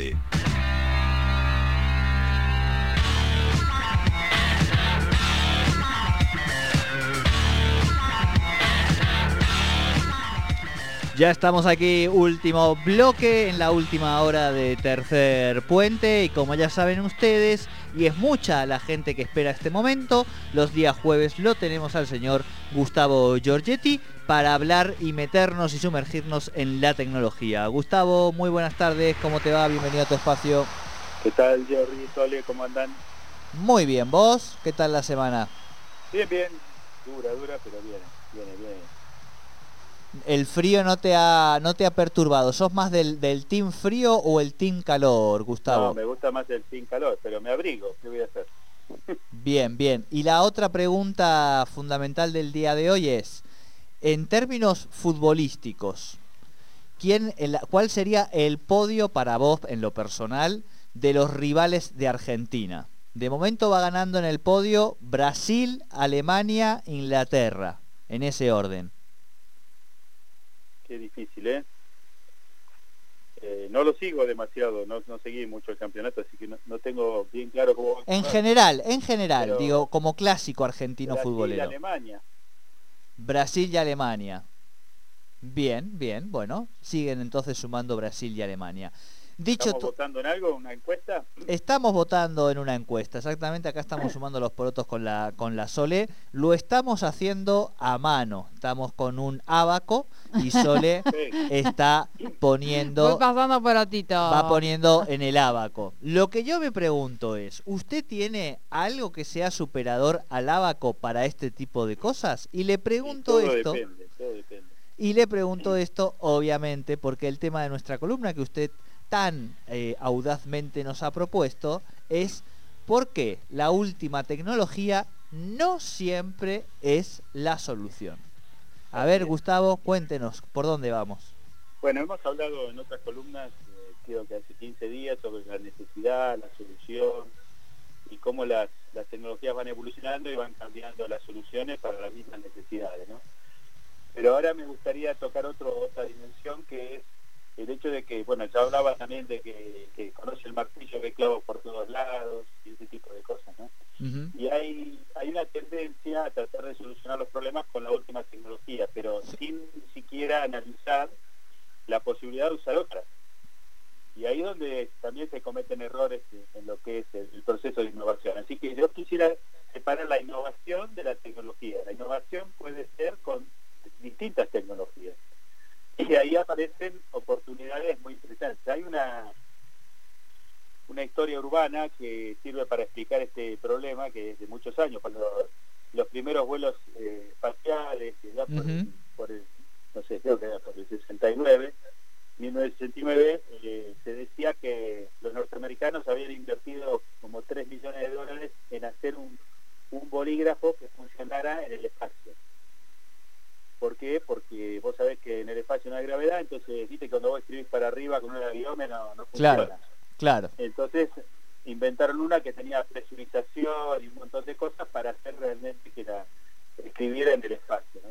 Sole. Ya estamos aquí, último bloque en la última hora de tercer puente y como ya saben ustedes, y es mucha la gente que espera este momento, los días jueves lo tenemos al señor Gustavo Giorgetti para hablar y meternos y sumergirnos en la tecnología. Gustavo, muy buenas tardes, ¿cómo te va? Bienvenido a tu espacio. ¿Qué tal, Jordi, Sole, cómo andan? Muy bien, ¿vos? ¿Qué tal la semana? Bien, bien, dura, dura, pero viene, viene, viene el frío no te ha no te ha perturbado. ¿Sos más del, del team frío o el team calor, Gustavo? No, me gusta más el team calor, pero me abrigo. ¿Qué voy a hacer? Bien, bien. Y la otra pregunta fundamental del día de hoy es, en términos futbolísticos, ¿quién, el, ¿cuál sería el podio para vos, en lo personal, de los rivales de Argentina? De momento va ganando en el podio Brasil, Alemania, Inglaterra, en ese orden qué difícil, ¿eh? ¿eh? no lo sigo demasiado, no, no, seguí mucho el campeonato, así que no, no tengo bien claro cómo... En general, en general, digo, como clásico argentino Brasil futbolero. Y Alemania. Brasil y Alemania. Bien, bien, bueno, siguen entonces sumando Brasil y Alemania. Dicho ¿Estamos votando en algo, una encuesta? Estamos votando en una encuesta, exactamente. Acá estamos sumando los porotos con la, con la Sole. Lo estamos haciendo a mano. Estamos con un abaco y Sole está poniendo... Voy pasando porotito. Va poniendo en el abaco. Lo que yo me pregunto es, ¿usted tiene algo que sea superador al abaco para este tipo de cosas? Y le pregunto esto... Depende, todo depende. Y le pregunto esto, obviamente, porque el tema de nuestra columna que usted tan eh, audazmente nos ha propuesto es por qué la última tecnología no siempre es la solución. A ver, Gustavo, cuéntenos, ¿por dónde vamos? Bueno, hemos hablado en otras columnas, eh, creo que hace 15 días, sobre la necesidad, la solución y cómo las, las tecnologías van evolucionando y van cambiando las soluciones para las mismas necesidades, ¿no? Pero ahora me gustaría tocar otro, otra dimensión que es el hecho de que, bueno, ya hablaba también de que, conoce el martillo que clavo por todos lados y ese tipo de cosas, ¿no? Y hay, hay una tendencia a tratar de solucionar los problemas con la última tecnología, pero sin siquiera analizar la posibilidad de usar otras. Y ahí es donde también se cometen errores en lo que es el proceso de innovación. Así que yo quisiera separar la innovación de la tecnología. La innovación puede ser con distintas tecnologías y ahí aparecen oportunidades muy interesantes. Hay una, una historia urbana que sirve para explicar este problema que es de muchos años, cuando los primeros vuelos eh, espaciales, ya por, el, no sé, creo que era por el 69, 1969, eh, se decía que los norteamericanos habían invertido como 3 millones de dólares en hacer un, un bolígrafo que funcionara en el espacio. ¿Por qué? Porque vos sabés que en el espacio no hay gravedad, entonces, viste, cuando vos escribís para arriba con un avión no, no funciona. Claro. Entonces, inventaron una que tenía presurización y un montón de cosas para hacer realmente que la escribiera en el espacio.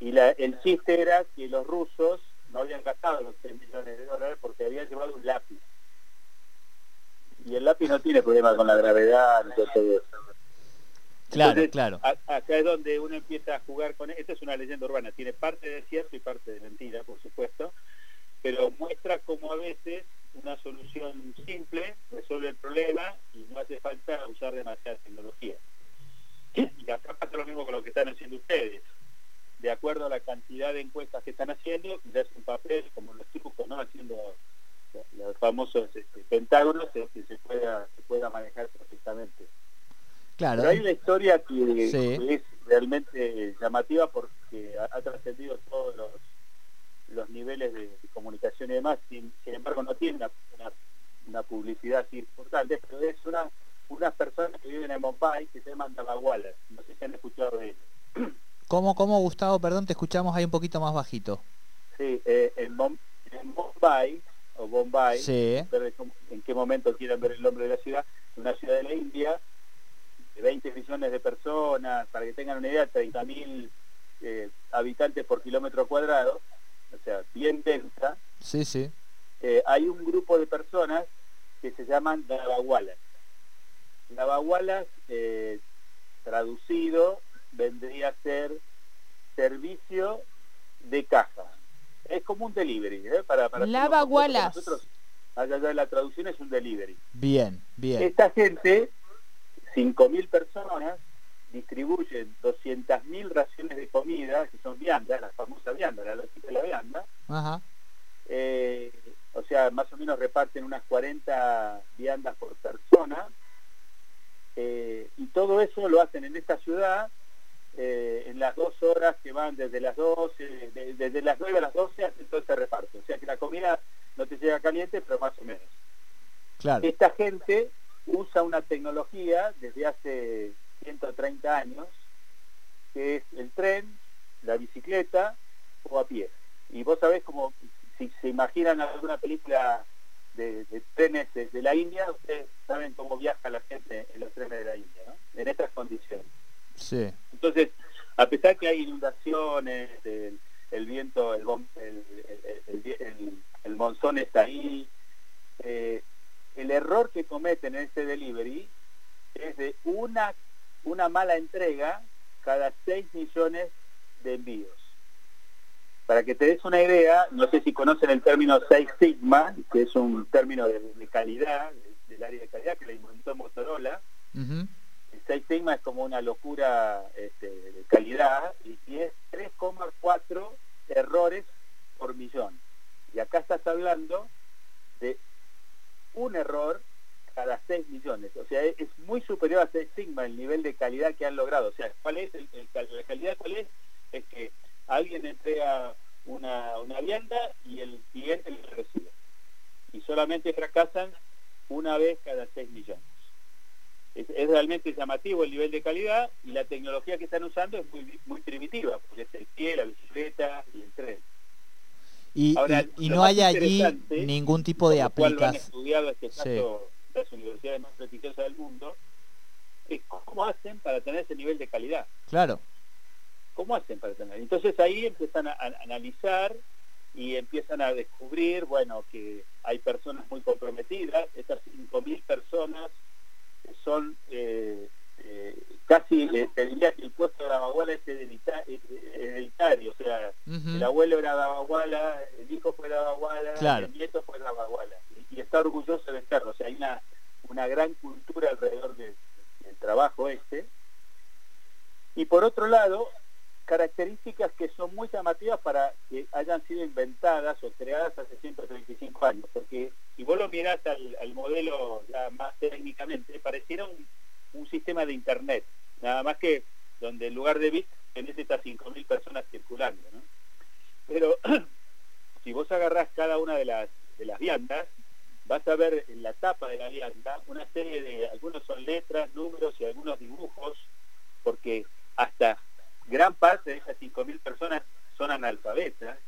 Y la, el chiste era que los rusos no habían gastado los 3 millones de dólares porque habían llevado un lápiz. Y el lápiz no tiene problema con la gravedad ni todo eso. Claro, claro. acá es donde uno empieza a jugar con... Esta es una leyenda urbana, tiene parte de cierto y parte de mentira, por supuesto, pero muestra cómo a veces una solución simple resuelve el problema y no hace falta usar demasiada tecnología. Y acá pasa lo mismo con lo que están haciendo ustedes. De acuerdo a la cantidad de encuestas que están haciendo, ya es un papel como los trucos, ¿no? Haciendo los famosos este, pentágonos que se pueda, se pueda manejar perfectamente. Claro. Pero hay una historia que, es realmente llamativa porque ha, trascendido todos los, los niveles de, comunicación y demás, sin, embargo no tiene una, una, publicidad así importante, pero es una unas personas que viven en Mumbai que se llaman Davagualas, no sé si han escuchado de ellos. ¿Cómo, cómo, Gustavo? Perdón, te escuchamos ahí un poquito más bajito. Sí, eh, en, Bombay, o Bombay, en qué momento quieran ver el nombre de la ciudad, una ciudad de la India, de 20 millones de personas, para que tengan una idea, 30.000 eh, habitantes por kilómetro cuadrado, o sea, bien densa. Sí, sí. eh, hay un grupo de personas que se llaman Dabagualas. Dabagualas, eh, traducido, vendría a ser servicio de caja. Es como un delivery, ¿eh? Para, para Lavagualas. Nosotros, allá la traducción es un delivery. Bien, bien. Esta gente, 5.000 personas, distribuyen 200.000 raciones de comida, que son viandas, las famosas viandas, la lógica de la vianda. Ajá. Eh, o sea, más o menos reparten unas 40 viandas por persona. Eh, y todo eso lo hacen en esta ciudad eh, en las dos horas que van desde las 12, de- desde las 9 a las 12 hacen todo ese reparto. O sea que la comida no te llega caliente, pero más o menos. Claro. Esta gente usa una tecnología desde hace 130 años, que es el tren, la bicicleta o a pie. Y vos sabés como, si se imaginan alguna película de, de trenes de, de la India, ustedes saben cómo viaja la gente en los trenes de la India, ¿no? En estas condiciones. Sí. Entonces, a pesar que hay inundaciones, el, el viento, el- el- el monzón está ahí, eh, el error que cometen en este delivery es de una, una mala entrega cada 6 millones de envíos. Para que te des una idea, no sé si conocen el término Six Sigma, que es un término de, de calidad, del área de calidad que le inventó Motorola, Ujú. el Seis Sigma es como una locura este, de calidad y, y es 3,4 errores por millón. Y acá estás hablando de un error cada 6 millones. O sea, es, muy superior a Seis Sigma el nivel de calidad que han logrado. O sea, ¿cuál es el, el cal- la calidad? ¿Cuál es? Es que alguien entrega una, una vianda y el cliente la recibe. Y solamente fracasan una vez cada 6 millones. Es, es realmente llamativo el nivel de calidad y la tecnología que están usando es muy, muy primitiva, porque es el pie, la bicicleta y el tren. Y, Ahora, y- no hay allí ningún tipo de aplicación. Sí. Las universidades más prestigiosas del mundo, es cómo hacen para tener ese nivel de calidad. Claro. ¿Cómo hacen para tener? Entonces ahí empiezan a, a analizar y empiezan a descubrir, bueno, que hay personas muy comprometidas, estas 5.000 personas son eh, eh, casi, eh, te diría que el puesto de la baguala es heredita- hereditario, o sea, el abuelo era Dabaguala, el hijo fue Dabaguala, Claro. el nieto fue Dabaguala. Y, está orgulloso de serlo. O sea, hay una, una gran cultura alrededor de- del trabajo este. Y por otro lado, características que son muy llamativas para que hayan sido inventadas o creadas hace 135 años. Porque si vos lo mirás al, modelo ya más técnicamente, pareciera un, un sistema de Internet. Nada más que donde en lugar de bits tenés estas 5.000 personas circulando. ¿no? Pero si vos agarrás cada una de las, de las viandas, vas a ver en la tapa de la vianda una serie de, algunos son letras, números y algunos dibujos, porque hasta gran parte de esas 5.000 personas son analfabetas.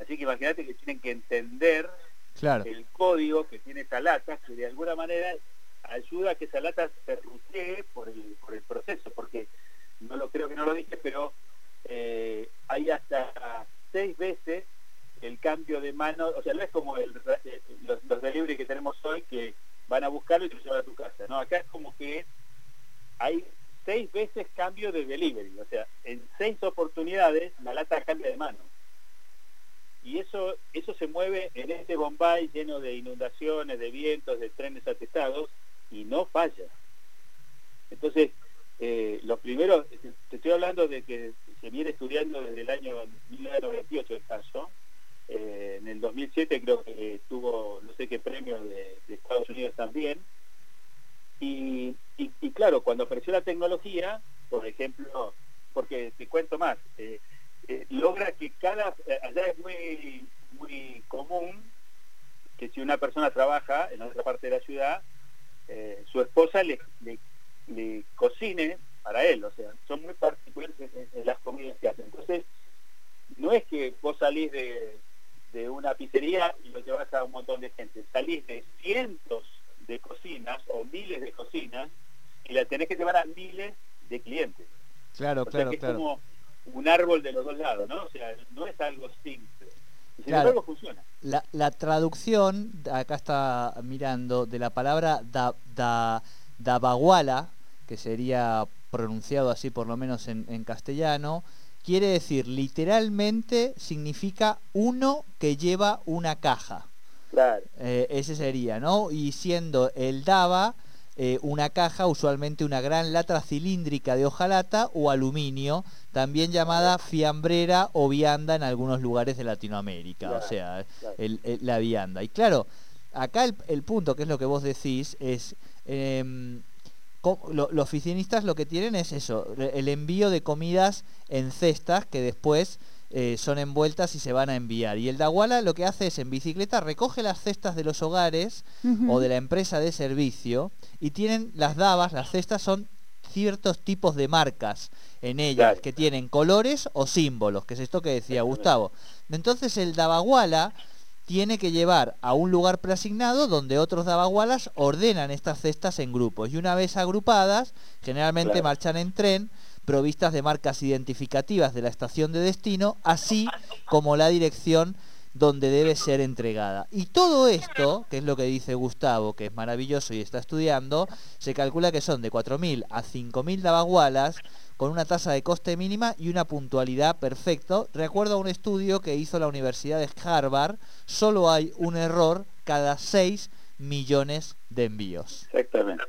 Así que imagínate que tienen que entender Claro. el código que tiene esa lata, que de alguna manera ayuda a que esa lata se rutee por el, por el proceso, porque no lo creo que no lo dije, pero eh, hay hasta seis veces el cambio de mano, o sea, no es como el, eh, los, los delivery que tenemos hoy que van a buscarlo y te lo llevan a tu casa, no, acá es como que hay seis veces cambio de delivery, o sea, en seis oportunidades la lata cambia de mano y eso eso se mueve en este Bombay lleno de inundaciones, de vientos, de trenes atestados y no falla. Entonces, eh, los primeros, te estoy hablando de que se viene estudiando desde el año 1998 el caso, eh, en el 2007 creo que tuvo no sé qué premio de, de Estados Unidos también, y, y- claro, cuando apareció la tecnología, por ejemplo, porque te cuento más, eh, eh, logra que cada, allá es muy, muy común que si una persona trabaja en otra parte de la ciudad, su esposa le, le- cocine para él, o sea, son muy particulares en las comidas que hacen. Entonces, no es que vos salís de, de una pizzería y lo llevas a un montón de gente, salís de cientos de cocinas o miles de cocinas y la tenés que llevar a miles de clientes. Claro, O sea claro, es claro. como un árbol de los dos lados, ¿no? O sea, no es algo simple. Y sin Claro. embargo funciona. La, la traducción, acá está mirando, de la palabra da, da, dabaguala, que sería pronunciado así por lo menos en, en castellano, quiere decir literalmente significa uno que lleva una caja. Claro. Eh, ese sería, ¿no? Y siendo el daba eh, una caja, usualmente una gran lata cilíndrica de hojalata o aluminio, también llamada fiambrera o vianda en algunos lugares de Latinoamérica, o sea, claro. el- el- la vianda. Y claro, acá el, el punto, que es lo que vos decís, es... em, lo- los oficinistas lo que tienen es eso, el envío de comidas en cestas que después eh, son envueltas y se van a enviar. Y el Daguala lo que hace es en bicicleta recoge las cestas de los hogares o de la empresa de servicio y tienen las dabas, las cestas son ciertos tipos de marcas en ellas Claro. que tienen colores o símbolos, que es esto que decía Gustavo. Entonces el Dabaguala tiene que llevar a un lugar preasignado donde otros dabagualas ordenan estas cestas en grupos y una vez agrupadas, generalmente Claro. marchan en tren provistas de marcas identificativas de la estación de destino, así como la dirección donde debe ser entregada. Y todo esto, que es lo que dice Gustavo, que es maravilloso y está estudiando, se calcula que son de 4.000 a 5.000 dabagualas con una tasa de coste mínima y una puntualidad perfecto. Recuerdo un estudio que hizo la Universidad de Harvard, solo hay un error cada 6 millones de envíos. Exactamente.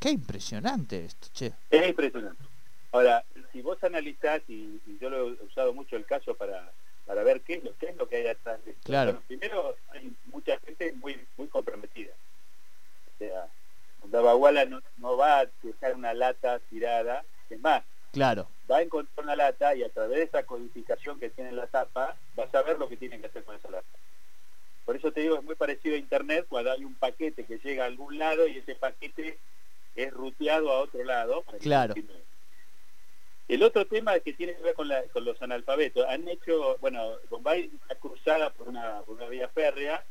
Qué impresionante esto, che. Es impresionante. Ahora, si vos analizás, y, y yo lo he usado mucho el caso para, para ver qué es, lo, qué es lo que hay atrás de esto. Claro. Bueno, primero, hay mucha gente muy muy comprometida. O sea, Dabaguala no, no va a dejar una lata tirada. Es más, Claro, va a encontrar una lata y a través de esa codificación que tiene en la tapa, va a saber lo que tiene que hacer con esa lata. Por eso te digo, es muy parecido a Internet cuando hay un paquete que llega a algún lado y ese paquete es ruteado a otro lado. Claro. El otro tema que tiene que ver con, la- con los analfabetos, han hecho, bueno, Bombay está cruzada por una, por una vía férrea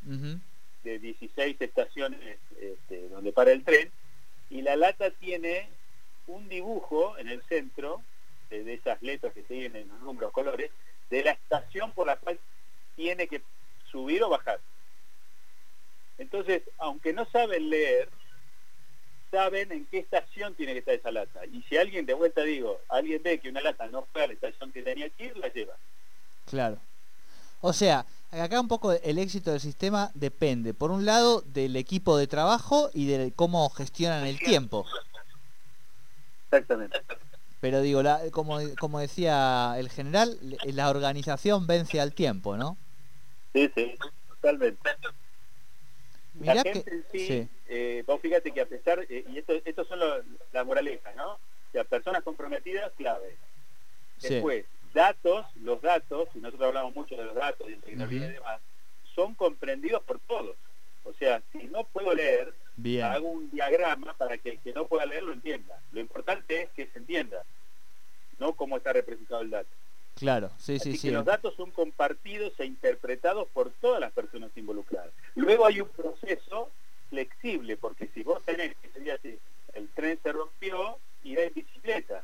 de 16 estaciones este, donde para el tren y la lata tiene un dibujo en el centro de, de esas letras que tienen los números, colores, de la estación por la cual tiene que subir o bajar. Entonces, aunque no saben leer, saben en qué estación tiene que estar esa lata. Y si alguien, de vuelta digo, alguien ve que una lata no fue a la estación que tenía que ir, la lleva. claro. O sea, acá un poco el éxito del sistema depende, por un lado, del equipo de trabajo y de cómo gestionan el tiempo. Exactamente. Pero digo, la- como, como decía el general, la organización vence al tiempo, ¿no? Sí, sí, totalmente. Mirá la que... gente en sí, sí, eh, vos fíjate que a pesar, eh, y esto, estos son los- las moralejas, ¿no? O sea, personas comprometidas, clave. sí, Después, datos, los datos, y nosotros hablamos mucho de los datos y de tecnología y demás, son comprendidos por todos. O sea, si no puedo leer, bien, hago un diagrama para que el que no pueda leer lo entienda. Lo importante es que se entienda, no cómo está representado el dato. claro, sí, Así sí, que sí. los datos son compartidos e interpretados por todas las personas involucradas. Luego hay un proceso flexible, porque si vos tenés, que sería así, el tren se rompió, irá en bicicleta.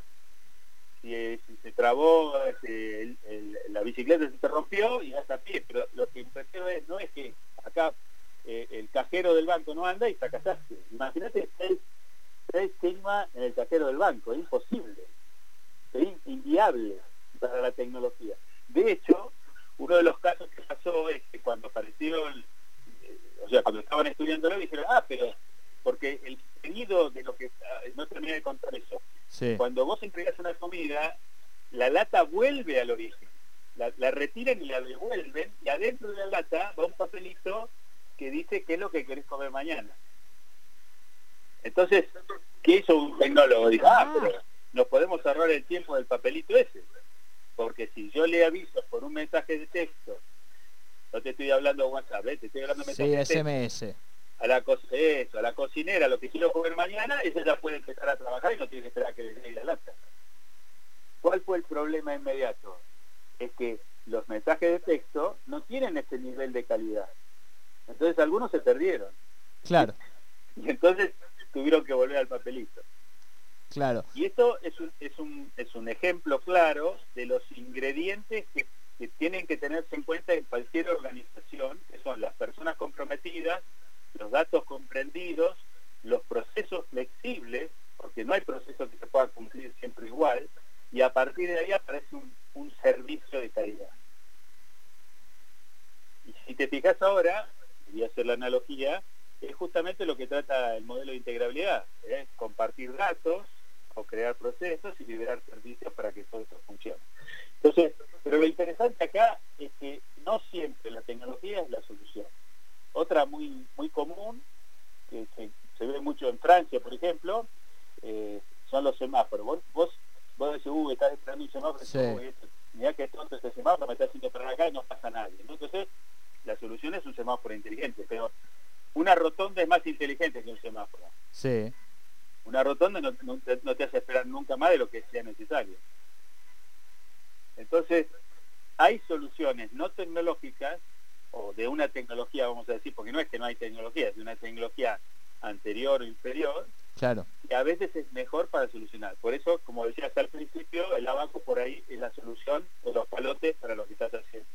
Si, si se trabó, este, el- el- la bicicleta se te rompió, irás a pie. Pero lo que prefiero es, no es que acá eh, el cajero del banco no anda y fracasaste. Imagínate tres, tres temas en el cajero del banco, es imposible. Es in- inviable para la tecnología. De hecho, uno de los casos que pasó es que cuando apareció, el- eh, o sea, cuando estaban estudiándolo, dijeron, ah, pero porque el pedido de lo que, ah, no terminé de contar eso, sí. cuando vos entregas una comida, la lata vuelve al origen. La, la retiran y la devuelven, y adentro de la lata va un papelito que dice qué es lo que querés comer mañana. Entonces, ¿qué hizo un tecnólogo? Dijo, ah, pero nos podemos ahorrar el tiempo del papelito ese. Porque si yo le aviso por un mensaje de texto, no te estoy hablando WhatsApp, ¿eh? te estoy hablando de Sí, de texto, SMS. a la, eso, a la cocinera lo que quiero comer mañana, ella ya puede empezar a trabajar y no tiene que esperar a que le llegue la lata. ¿Cuál fue el problema inmediato? Es que los mensajes de texto no tienen este nivel de calidad. Entonces algunos se perdieron. Claro, Y entonces tuvieron que volver al papelito. claro. Y esto es un, es un, es un ejemplo claro de los ingredientes que, que tienen que tenerse en cuenta en cualquier organización, que son las personas comprometidas, los datos comprendidos, los procesos flexibles, porque no hay proceso que se pueda cumplir siempre igual, y a partir de ahí aparece un, servicio de calidad. Y si te fijas ahora, voy a hacer la analogía, es justamente lo que trata el modelo de integrabilidad, es compartir datos o crear procesos y liberar servicios para que todo esto funcione. Entonces, pero lo interesante acá es que no siempre la tecnología es la solución. Otra muy, muy común, que se, ve mucho en Francia, por ejemplo, eh, son los semáforos. Vos, vos, vos decís, uh, estás esperando un semáforo, sí. mira que tonto este semáforo, me está haciendo para acá y no pasa nadie. Entonces, la solución es un semáforo inteligente, pero una rotonda es más inteligente que un semáforo. Sí. Una rotonda no, te, hace esperar nunca más de lo que sea necesario. Entonces, hay soluciones no tecnológicas, o de una tecnología, vamos a decir, porque no es que no hay tecnología, es de una tecnología anterior o inferior, claro. que a veces es mejor para solucionar. Por eso, como decías al principio, el abaco por ahí es la solución de los palotes para lo que estás haciendo.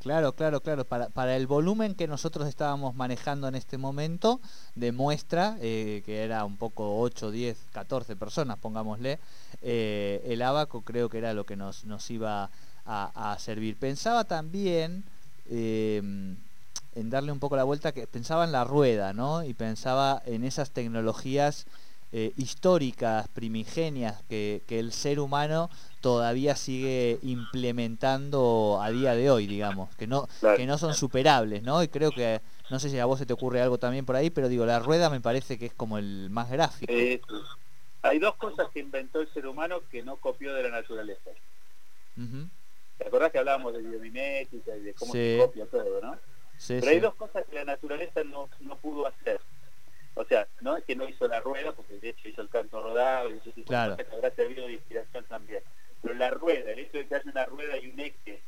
Claro, claro, claro. Para, para el volumen que nosotros estábamos manejando en este momento, demuestra eh, que era un poco 8, 10, 14 personas, pongámosle, eh, el abaco creo que era lo que nos, nos iba a, servir. Pensaba también eh, en darle un poco la vuelta, que pensaba en la rueda, ¿no? Y pensaba en esas tecnologías eh, históricas, primigenias, que, el ser humano todavía sigue implementando a día de hoy, digamos, que no, que no son superables, ¿no? Y creo que, no sé si a vos se te ocurre algo también por ahí, pero digo, la rueda me parece que es como el más gráfico. Eh, hay dos cosas que inventó el ser humano que no copió de la naturaleza. ¿Te acordás que hablábamos de biomimética y de cómo se copia todo, no? Pero hay dos cosas que la naturaleza no, no pudo hacer. O sea, no es que no hizo la rueda, porque de hecho hizo el canto rodado y eso sí claro. que habrá servido de inspiración también. Pero la rueda, el hecho de que haya una rueda y un eje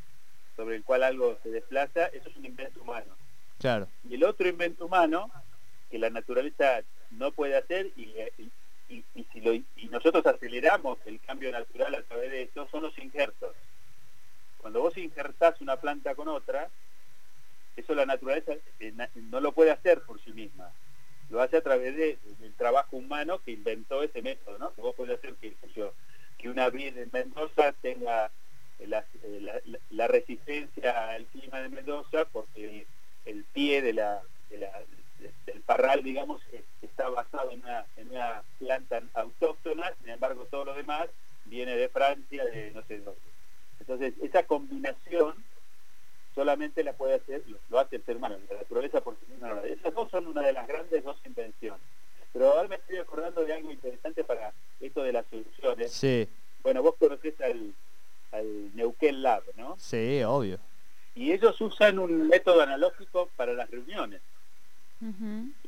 sobre el cual algo se desplaza, eso es un invento humano. Claro. Y el otro invento humano, que la naturaleza no puede hacer, y, y, si lo, y nosotros aceleramos el cambio natural a través de esto, son los injertos. Cuando vos injertás una planta con otra, eso la naturaleza eh, no lo puede hacer por sí misma lo hace a través de, del trabajo humano que inventó ese método, ¿no? Que vos podés hacer que, que una vid en Mendoza tenga la, la, resistencia al clima de Mendoza porque el, pie de la, del parral, digamos, está basado en una, en una planta autóctona, sin embargo todo lo demás viene de Francia, de no sé dónde. Entonces, esa combinación solamente la puede hacer, lo hace el ser humano, la naturaleza por sí misma. Esas dos son una de las grandes dos invenciones. Pero ahora me estoy acordando de algo interesante para esto de las soluciones. Sí. Bueno, vos conocés al, al Neuquén Lab, ¿no? Sí, obvio. Y ellos usan un método analógico para las reuniones.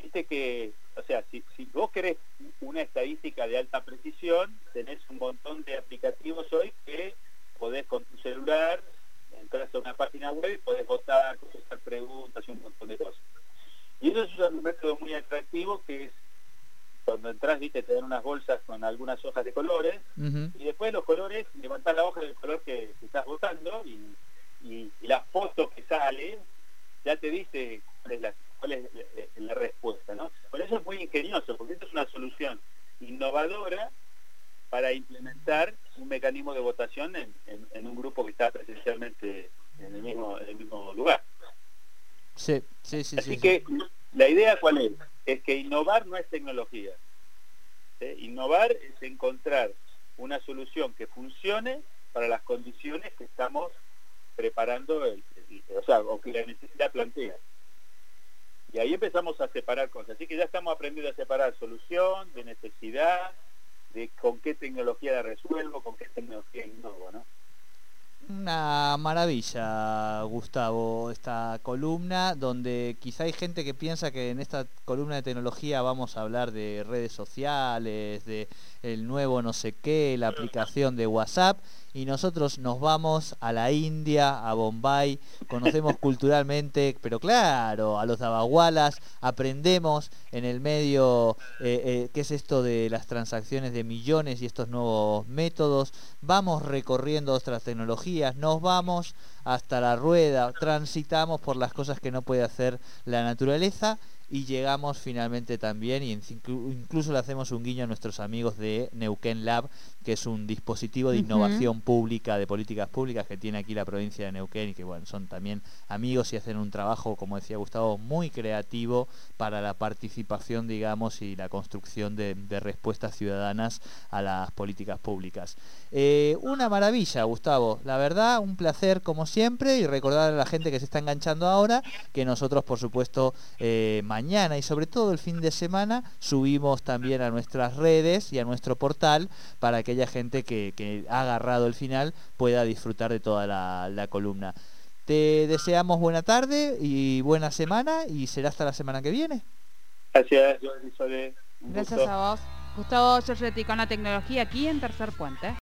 Viste que, o sea, si, si vos querés una estadística de alta precisión, tenés un montón de aplicativos hoy que podés con tu celular entras a una página web y podés votar, contestar preguntas y un montón de cosas. Y eso es un método muy atractivo que es cuando entras, viste, te dan unas bolsas con algunas hojas de colores y después los colores, levantás la hoja del color que, estás votando y, la foto que sale ya te dice cuál es la, cuál es la, respuesta, ¿no? Por eso es muy ingenioso, porque esto es una solución innovadora para implementar un mecanismo de votación en, un grupo que está presencialmente en el mismo, en el mismo lugar. Sí, sí, sí. Así que la idea cuál es? Es que innovar no es tecnología. Innovar es encontrar una solución que funcione para las condiciones que estamos preparando, o sea, o que la necesidad plantea. Y ahí empezamos a separar cosas. Así que ya estamos aprendiendo a separar solución de necesidad, de con qué tecnología la resuelvo, con qué tecnología innovo, ¿no? Una maravilla, Gustavo, esta columna donde quizá hay gente que piensa que en esta columna de tecnología vamos a hablar de redes sociales, de el nuevo no sé qué, la aplicación de WhatsApp y nosotros nos vamos a la India, a Bombay, conocemos culturalmente, pero claro, a los dabagualas, aprendemos en el medio eh, eh, qué es esto de las transacciones de millones y estos nuevos métodos, vamos recorriendo otras tecnologías, nos vamos hasta la rueda, transitamos por las cosas que no puede hacer la naturaleza y llegamos finalmente también y incluso le hacemos un guiño a nuestros amigos de Neuquén Lab, que es un dispositivo de innovación pública, de políticas públicas que tiene aquí la provincia de Neuquén y que bueno, son también amigos y hacen un trabajo, como decía Gustavo, muy creativo para la participación, digamos, y la construcción de, respuestas ciudadanas a las políticas públicas. Eh, una maravilla, Gustavo, la verdad, un placer como siempre y recordar a la gente que se está enganchando ahora que nosotros, por supuesto, eh, mañana y sobre todo el fin de semana subimos también a nuestras redes y a nuestro portal para que aquella gente que, ha agarrado el final pueda disfrutar de toda la, columna. Te deseamos buena tarde y buena semana y será hasta la semana que viene. Gracias, Gracias a vos. Gustavo Giorgetti con la tecnología aquí en Tercer Puente.